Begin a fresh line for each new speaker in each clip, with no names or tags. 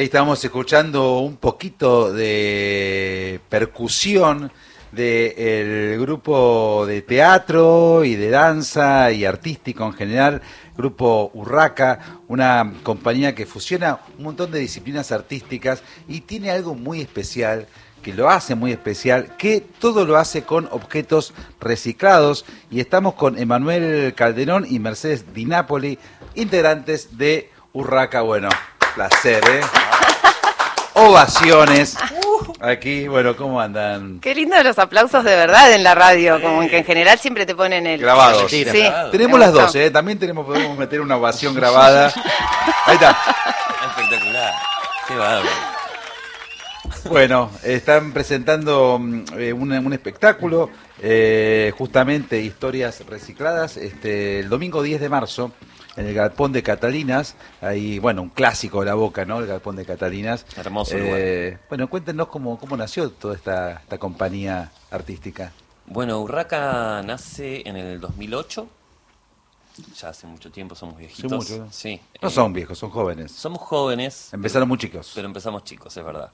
Estamos escuchando un poquito de percusión del grupo de teatro y de danza y artístico en general, grupo Urraca, una compañía que fusiona un montón de disciplinas artísticas y tiene algo muy especial que lo hace muy especial, que todo lo hace con objetos reciclados y estamos con Emanuel Calderón y Mercedes Di Napoli, integrantes de Urraca. Bueno, placer, ¿eh? Ovaciones. Aquí, bueno, ¿cómo andan?
Qué lindo los aplausos de verdad en la radio, como que en general siempre te ponen el...
Grabados.
Sí,
tenemos las dos, ¿eh? También tenemos, podemos meter una ovación grabada. Ahí está.
Espectacular. Qué bárbaro.
Bueno, están presentando mm, eh, un, un espectáculo, eh, justamente historias recicladas, este, el domingo 10 de marzo en el Galpón de Catalinas, ahí, bueno, un clásico de la boca, ¿no? El Galpón de Catalinas.
Hermoso
Eh, Bueno, cuéntenos cómo, cómo nació toda esta, esta compañía artística.
Bueno, Urraca nace en el 2008. Ya hace mucho tiempo, somos viejitos.
mucho, ¿no?
Sí.
No
eh,
son viejos, son jóvenes.
Somos jóvenes.
Empezaron muy chicos.
Pero empezamos chicos, es verdad.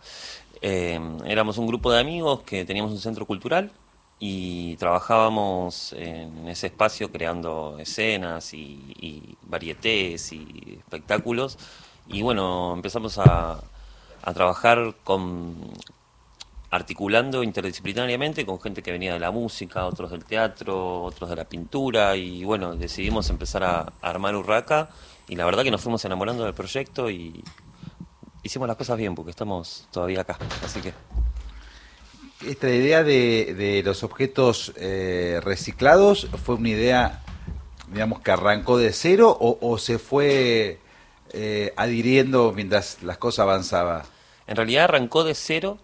Eh, éramos un grupo de amigos que teníamos un centro cultural y trabajábamos en ese espacio creando escenas y, y varietés y espectáculos. Y bueno, empezamos a, a trabajar con articulando interdisciplinariamente con gente que venía de la música, otros del teatro, otros de la pintura y bueno, decidimos empezar a, a armar Urraca y la verdad que nos fuimos enamorando del proyecto y hicimos las cosas bien porque estamos todavía acá, así que
Esta idea de, de los objetos eh, reciclados fue una idea, digamos, que arrancó de cero o, se fue eh, adhiriendo mientras las cosas avanzaban.
En realidad arrancó de cero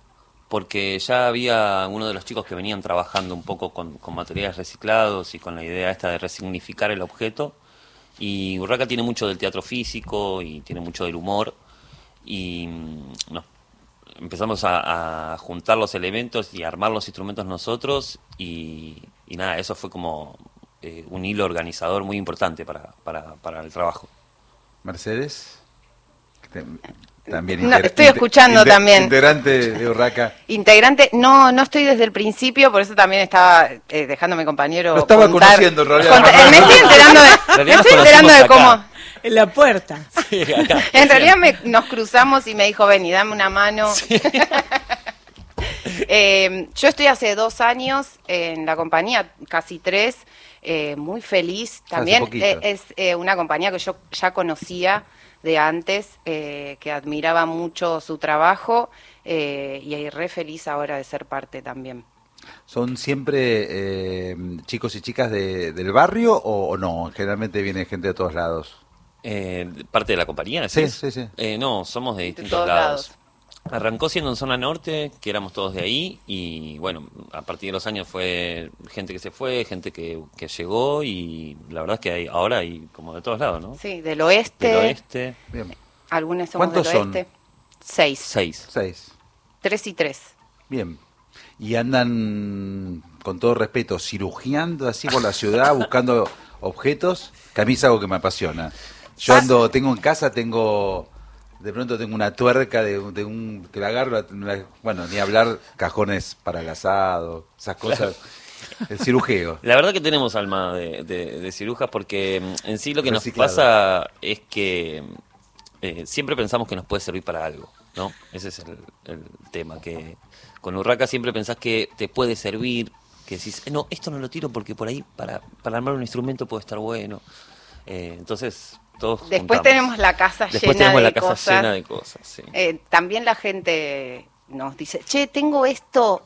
porque ya había uno de los chicos que venían trabajando un poco con, con materiales reciclados y con la idea esta de resignificar el objeto. Y Urraca tiene mucho del teatro físico y tiene mucho del humor. Y mm, nos empezamos a, a juntar los elementos y armar los instrumentos nosotros. Y, y nada, eso fue como eh, un hilo organizador muy importante para, para, para el trabajo.
Mercedes, también
No, estoy escuchando también.
Integrante de Urraca.
Integrante, no, no estoy desde el principio, por eso también estaba eh, dejando a mi compañero.
Lo estaba
contar-
conociendo, en realidad.
contar- eh, me estoy enterando de, me estoy enterando cómo.
En la puerta.
En realidad me- nos cruzamos y me dijo, ven y dame una mano. Eh, yo estoy hace dos años en la compañía, casi tres, eh, muy feliz. También eh, es eh, una compañía que yo ya conocía de antes, eh, que admiraba mucho su trabajo eh, y re feliz ahora de ser parte también.
¿Son siempre eh, chicos y chicas de- del barrio o, o no? Generalmente viene gente de todos lados.
Eh, ¿Parte de la compañía?
Sí, sí, sí.
Eh, no, somos de distintos lados.
lados.
Arrancó siendo en zona norte, que éramos todos de ahí, y bueno, a partir de los años fue gente que se fue, gente que, que llegó, y la verdad es que hay, ahora hay como de todos lados, ¿no?
Sí, del oeste,
Del oeste,
Bien.
algunos somos
¿Cuántos
del
son?
oeste. Seis,
seis.
Seis.
tres y tres.
Bien. Y andan, con todo respeto, cirugiando así por la ciudad, buscando objetos, que a mí es algo que me apasiona. Yo
Ah.
ando, tengo en casa, tengo, de pronto tengo una tuerca de, un- de un, que la agarro, bueno, ni hablar cajones para el asado, esas cosas, el cirujeo.
La verdad que tenemos alma de, de, de cirujas porque mm, en sí lo que nos pasa es que eh, siempre pensamos que nos puede servir para algo, ¿no? Ese es el, el tema, que con Urraca siempre pensás que te puede servir, que decís, "Eh, no, esto no lo tiro porque por ahí para, para armar un instrumento puede estar bueno. Eh, entonces, todos
Después
juntamos.
tenemos la casa
Después
llena
tenemos
de
la casa
cosas.
llena de cosas, sí.
Eh, también la gente nos dice, che, tengo esto,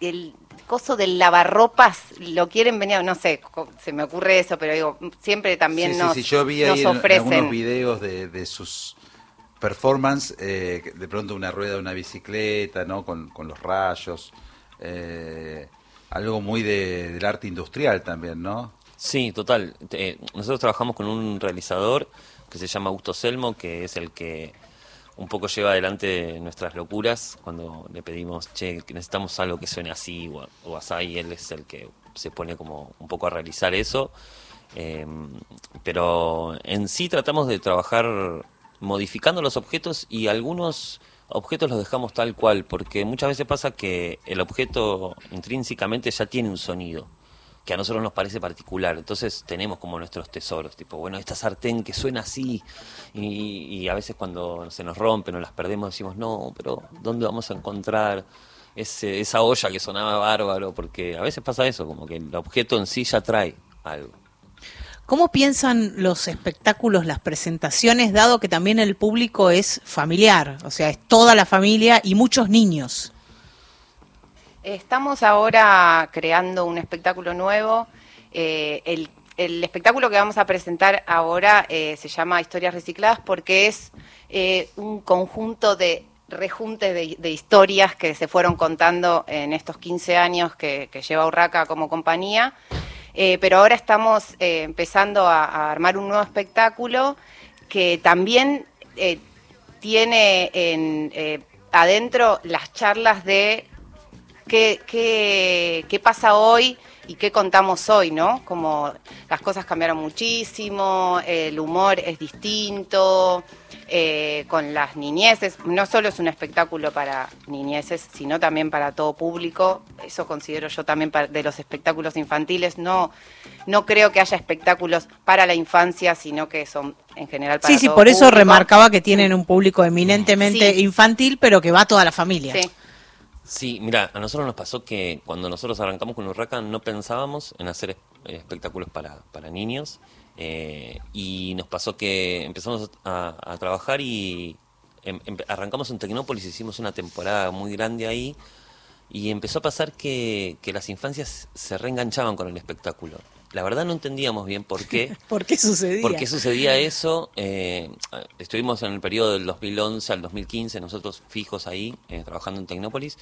el coso del lavarropas, lo quieren venir, no sé, se me ocurre eso, pero digo, siempre también
sí,
nos,
sí, sí, yo vi
nos
ahí en, en
ofrecen.
algunos videos de, de sus performance, eh, de pronto una rueda de una bicicleta, ¿no? Con, con los rayos, eh, algo muy de- del arte industrial también, ¿no?
Sí, total. Eh, nosotros trabajamos con un realizador que se llama Augusto Selmo, que es el que un poco lleva adelante nuestras locuras cuando le pedimos, che, necesitamos algo que suene así o, o así, él es el que se pone como un poco a realizar eso. Eh, pero en sí tratamos de trabajar modificando los objetos y algunos objetos los dejamos tal cual, porque muchas veces pasa que el objeto intrínsecamente ya tiene un sonido que a nosotros nos parece particular. Entonces tenemos como nuestros tesoros, tipo, bueno, esta sartén que suena así, y, a veces cuando se nos rompen o las perdemos decimos, no, pero ¿dónde vamos a encontrar ese, esa olla que sonaba bárbaro? Porque a veces pasa eso, como que el objeto en sí ya trae algo.
¿Cómo piensan los espectáculos, las presentaciones, dado que también el público es familiar? O sea, es toda la familia y muchos niños.
Estamos ahora creando un espectáculo nuevo. Eh, el, espectáculo que vamos a presentar ahora eh, se llama Historias Recicladas porque es eh, un conjunto de rejuntes de, historias que se fueron contando en estos 15 años que, lleva Urraca como compañía. pero ahora estamos empezando a, armar un nuevo espectáculo que también tiene en, adentro las charlas de qué, qué, pasa hoy y qué contamos hoy, ¿no? Como las cosas cambiaron muchísimo, el humor es distinto, eh, con las niñeces, no solo es un espectáculo para niñeces, sino también para todo público, eso considero yo también de los espectáculos infantiles, no, no creo que haya espectáculos para la infancia, sino que son en general para
Sí, sí, por eso remarcaba que tienen un público eminentemente infantil, pero que va a toda la familia.
Sí.
Sí, mira, a nosotros nos pasó que cuando nosotros arrancamos con Urraca no pensábamos en hacer espectáculos para, para niños eh, y nos pasó que empezamos a, trabajar y em, em, arrancamos en Tecnópolis, hicimos una temporada muy grande ahí y empezó a pasar que, que las infancias se reenganchaban con el espectáculo. La verdad no entendíamos bien por qué.
¿Por qué sucedía?
¿Por qué sucedía eso? Eh, estuvimos en el periodo del 2011 al 2015, nosotros fijos ahí, eh, trabajando en Tecnópolis,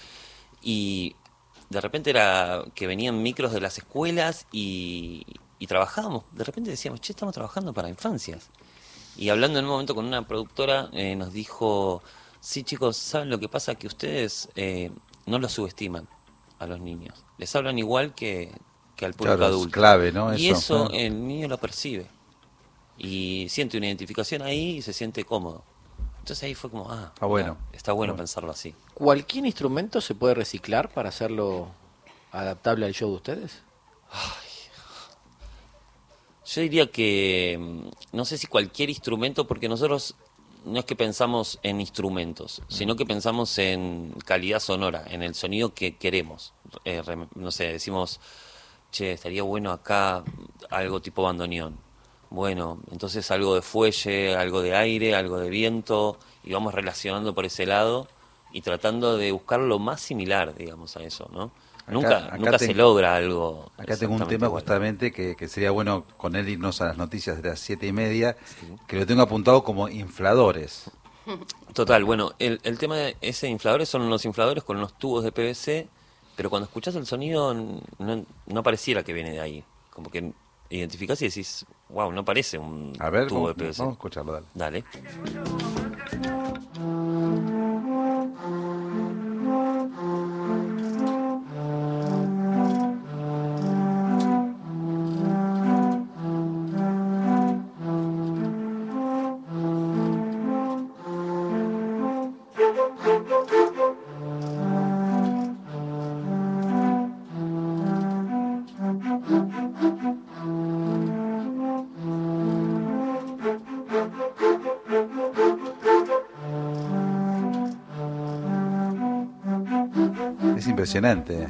y de repente era que venían micros de las escuelas y, trabajábamos. De repente decíamos, che, estamos trabajando para infancias. Y hablando en un momento con una productora, eh, nos dijo, sí chicos, ¿saben lo que pasa? Que ustedes no los subestiman a los niños. Les hablan igual que, que al público adulto.
clave, ¿no?
Y eso, el niño lo percibe. Y siente una identificación ahí y se siente cómodo. Entonces ahí fue como, ah,
está bueno,
está bueno, pensarlo así.
¿Cualquier instrumento se puede reciclar para hacerlo adaptable al show de ustedes?
Yo diría que mm, no sé si cualquier instrumento, porque nosotros no es que pensamos en instrumentos, sino que pensamos en calidad sonora, en el sonido que queremos. Eh, no sé, decimos che, estaría bueno acá algo tipo bandoneón. Bueno, entonces algo de fuelle, algo de aire, algo de viento, y vamos relacionando por ese lado y tratando de buscar lo más similar, digamos, a eso, ¿no? nunca nunca se logra algo.
Acá tengo un tema justamente que, sería bueno con él irnos a las noticias de las siete y media, que lo tengo apuntado como infladores.
Total, bueno, el, el tema de ese infladores son los infladores con unos tubos de PVC pero cuando escuchas el sonido no, no pareciera que viene de ahí. Como que identificás y decís, wow, no parece un tubo de PVC.
Vamos a escucharlo,
dale.
Impresionante.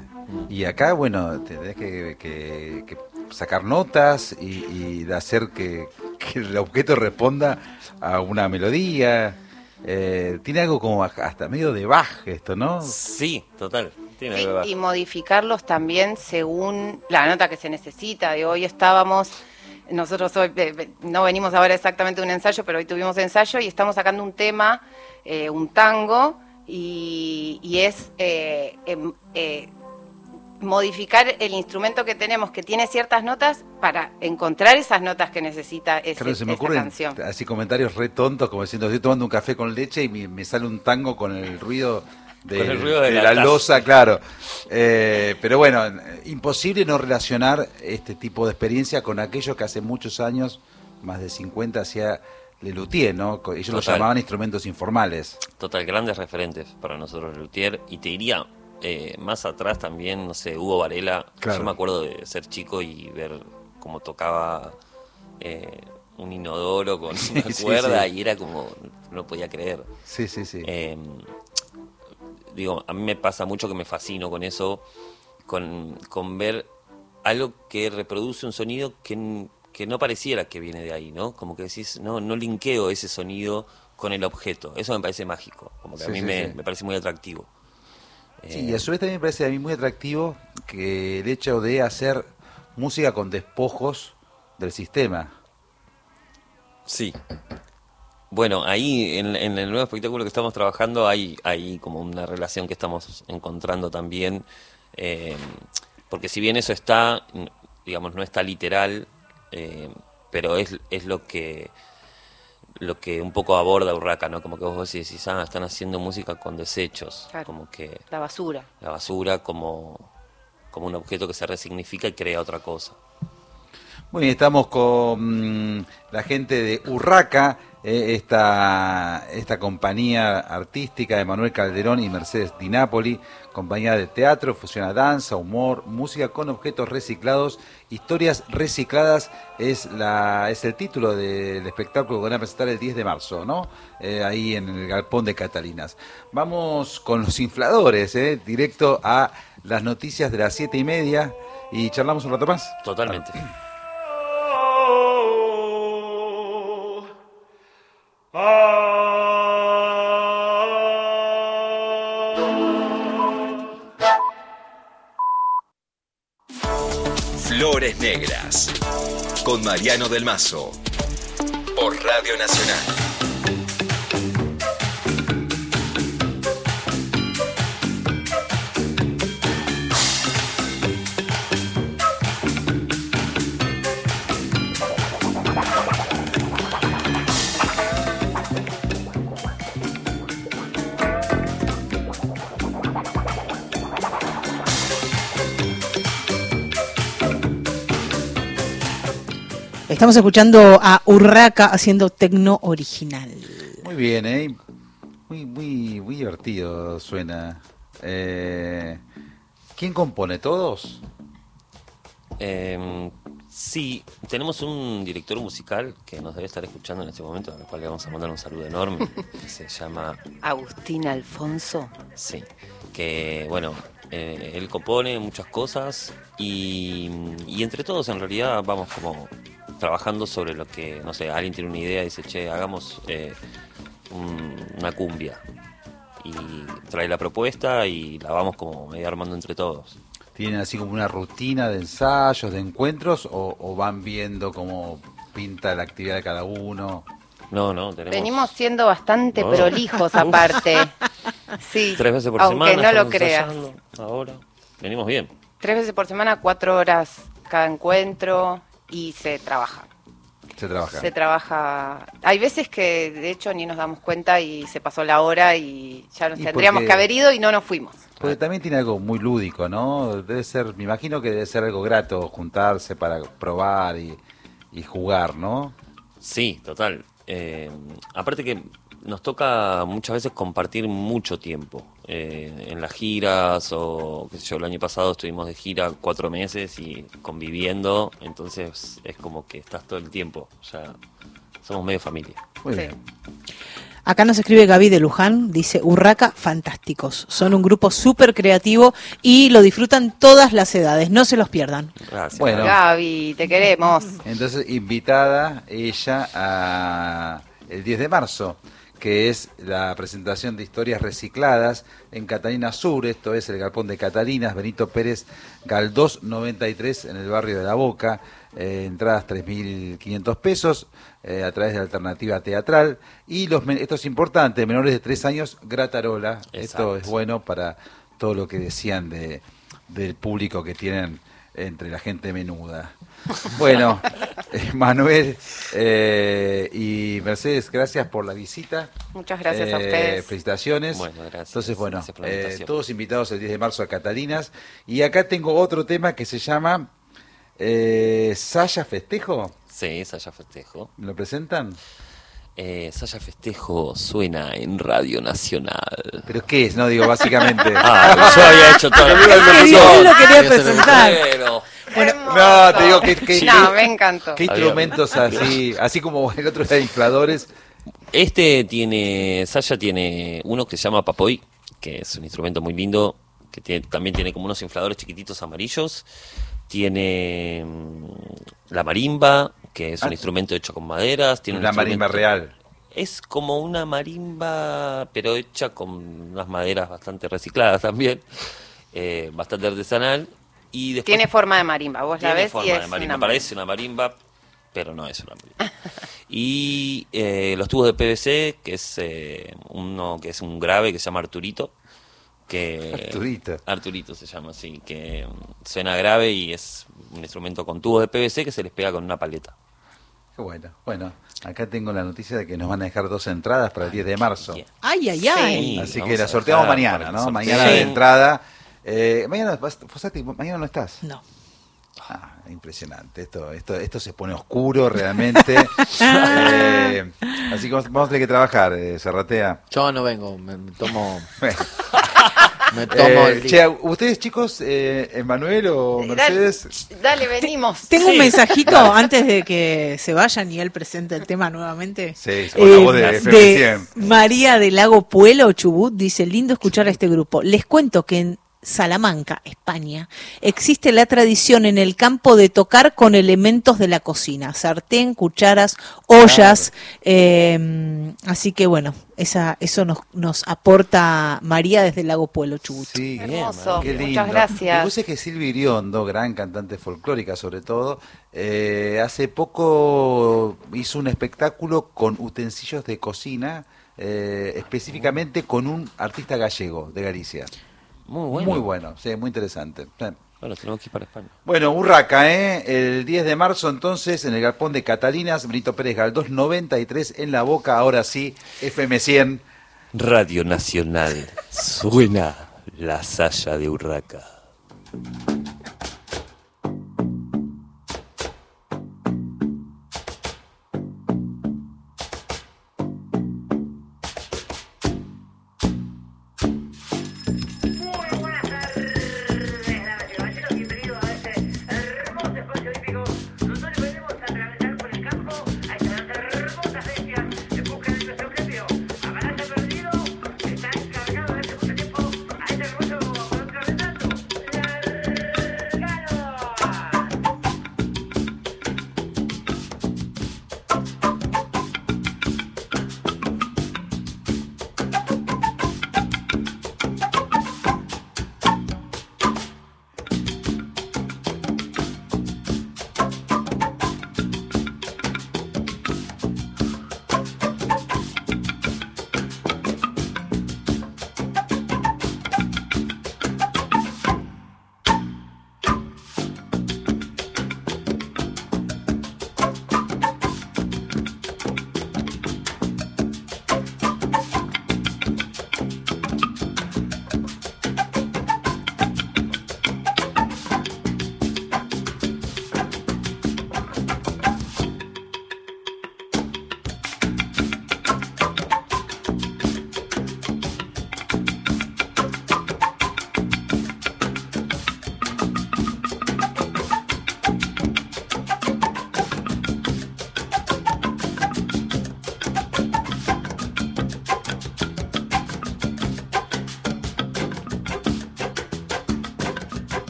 Y acá, bueno, tenés que, sacar notas y, hacer que, el objeto responda a una melodía. Eh, tiene algo como hasta medio de baje esto, ¿no?
Sí, total.
y modificarlos también según la nota que se necesita. De hoy estábamos, nosotros hoy eh, no venimos ahora exactamente de un ensayo, pero hoy tuvimos ensayo y estamos sacando un tema, eh, un tango y, es eh, em, eh, modificar el instrumento que tenemos que tiene ciertas notas para encontrar esas notas que necesita ese, claro, se me ocurren
así comentarios re tontos como diciendo estoy tomando un café con leche y me, sale un tango con el ruido de, la, losa, claro. Eh, pero bueno, imposible no relacionar este tipo de experiencia con aquello que hace muchos años, más de 50, hacía Le Luthier, ¿no? Ellos lo
Total.
llamaban instrumentos informales.
Total, grandes referentes para nosotros, Luthier. Y te diría, eh, más atrás también, no sé, Hugo Varela.
Claro.
Yo me acuerdo de ser chico y ver cómo tocaba eh, un inodoro con una cuerda
sí.
y era como, no podía creer.
Sí, sí, sí.
Eh, digo, a mí me pasa mucho que me fascino con eso, con, con ver algo que reproduce un sonido que, que no pareciera que viene de ahí, ¿no? Como que decís, no, no linkeo ese sonido con el objeto. Eso me parece mágico, como que
Sí,
a mí
sí,
me,
sí.
me parece muy atractivo.
Sí,
Eh,
y a su vez también me parece a mí muy atractivo que el hecho de hacer música con despojos del sistema.
Sí. Bueno, ahí en, en el nuevo espectáculo que estamos trabajando hay, hay como una relación que estamos encontrando también, eh, porque si bien eso está, digamos, no está literal, eh, pero es, es lo que lo que un poco aborda Urraca, ¿no? Como que vos decís, ah, están haciendo música con desechos,
Claro.
como que
La basura.
la basura como, como un objeto que se resignifica y crea otra cosa.
Muy bien, estamos con mm, la gente de Urraca, eh, esta, esta compañía artística de Manuel Calderón y Mercedes Di Napoli, compañía de teatro, fusiona danza, humor, música con objetos reciclados, historias recicladas es la es el título del espectáculo que van a presentar el 10 de marzo, ¿no? Eh, ahí en el galpón de Catalinas. Vamos con los infladores, eh, directo a las noticias de las siete y media y charlamos un rato más.
Totalmente.
Flores Negras con Mariano del Mazo por Radio Nacional.
Estamos escuchando a Urraca haciendo tecno original.
Muy bien, ¿eh? Muy, muy, muy divertido suena. Eh, ¿Quién compone? ¿Todos?
Eh, sí, tenemos un director musical que nos debe estar escuchando en este momento, al cual le vamos a mandar un saludo enorme. que se llama,
Agustín Alfonso.
sí, que bueno, eh, él compone muchas cosas y, y entre todos en realidad vamos como trabajando sobre lo que, no sé, alguien tiene una idea y dice, che, hagamos eh, un- una cumbia. Y trae la propuesta y la vamos como medio armando entre todos.
¿Tienen así como una rutina de ensayos, de encuentros o, o van viendo cómo pinta la actividad de cada uno?
No, no, tenemos...
Venimos siendo bastante prolijos aparte. Sí,
Tres veces por
aunque
semana.
no lo creas.
Ahora. Venimos bien.
Tres veces por semana, cuatro horas cada encuentro y se trabaja.
Se trabaja.
Se trabaja. Hay veces que de hecho ni nos damos cuenta y se pasó la hora y ya nos
Y
tendríamos
porque-
que haber ido y no nos fuimos.
Porque también tiene algo muy lúdico, ¿no? Debe ser, me imagino que debe ser algo grato juntarse para probar y, y jugar, ¿no?
Sí, total. Eh, aparte que nos toca muchas veces compartir mucho tiempo eh, en las giras o qué sé yo, el año pasado estuvimos de gira cuatro meses y conviviendo, entonces es como que estás todo el tiempo, ya somos medio familia.
Muy
Sí.
bien.
Acá nos escribe Gaby de Luján, dice Urraca, fantásticos. Son un grupo súper creativo y lo disfrutan todas las edades, no se los pierdan.
Gracias.
Bueno.
Gaby, te queremos.
Entonces, invitada ella a el 10 de marzo, que es la presentación de historias recicladas en Catalina Sur, esto es el galpón de Catalinas, Benito Pérez Galdós 93 en el barrio de La Boca, eh, entradas 3.500 pesos eh, a través de alternativa teatral. Y los esto es importante, menores de 3 años, gratarola, esto es bueno para todo lo que decían de, del público que tienen entre la gente menuda. Bueno, eh, Manuel eh, y Mercedes, gracias por la visita.
Muchas gracias a
Eh,
ustedes.
Felicitaciones.
Bueno, gracias.
Entonces, bueno,
Gracias
eh, todos invitados el 10 de marzo a Catalinas. Y acá tengo otro tema que se llama eh, Saya Festejo.
Sí, esa ya festejo.
¿Me lo presentan?
Eh, Saya Festejo suena en Radio Nacional.
¿Pero qué es? No, digo, básicamente.
Ah, yo había hecho
que él lo quería presentar.
Pero,
No, te digo que... que-
No, me encantó.
¿Qué instrumentos así, así como el otro de infladores?
Este tiene, Saya tiene uno que se llama Papoy, que es un instrumento muy lindo, que tiene- también tiene como unos infladores chiquititos amarillos. Tiene mm, la marimba, que es un
Ah.
instrumento hecho con maderas. Tiene un
La marimba real.
Es como una marimba, pero hecha con unas maderas bastante recicladas también, eh, bastante artesanal. Y después
Tiene forma de marimba, vos la
tiene
ves
forma
y
de
es
marimba,
una
parece una marimba, pero no es una marimba. y eh, los tubos de PVC, que es eh, uno que es un grave que se llama Arturito, que
Arturito.
Arturito se llama así, que mm, suena grave y es un instrumento con tubos de PVC que se les pega con una paleta.
Qué bueno. Bueno, acá tengo la noticia de que nos van a dejar dos entradas para el 10 de marzo.
Ay, ay, ay.
Sí.
Así que la sorteamos mañana, ¿no? Mañana
Sí.
de entrada. Eh, mañana, Fosati, mañana no estás.
No.
Ah, impresionante. Esto, esto, esto se pone oscuro realmente. Eh, así que vamos, a tener que trabajar, eh, Serratea.
Yo no vengo, me, tomo, me tomo
eh,
el
che, ustedes chicos, eh, Emanuel o Mercedes,
Dale, dale, venimos.
Tengo un mensajito antes de que se vayan y él presente el tema nuevamente.
Sí, con la voz de
de
100.
María del Lago Puelo, Chubut, dice, lindo escuchar a este grupo. Les cuento que en Salamanca, España, existe la tradición en el campo de tocar con elementos de la cocina, sartén, cucharas, ollas, eh, así que bueno, esa, eso nos, nos aporta María desde el Lago Puelo, Chubut.
Sí,
Hermoso,
qué
muchas
lindo.
gracias.
Y vos sabés que Silvia Iriondo, gran cantante folclórica sobre todo, eh, hace poco hizo un espectáculo con utensilios de cocina, eh, específicamente con un artista gallego de Galicia.
Muy bueno.
Muy bueno, sí, muy interesante.
Bueno, tenemos que ir para España.
Bueno, Urraca, ¿eh? El 10 de marzo entonces en el galpón de Catalinas, Benito Pérez Galdós 93 en la boca, ahora sí, FM 100.
Radio Nacional. Suena la saya de Urraca.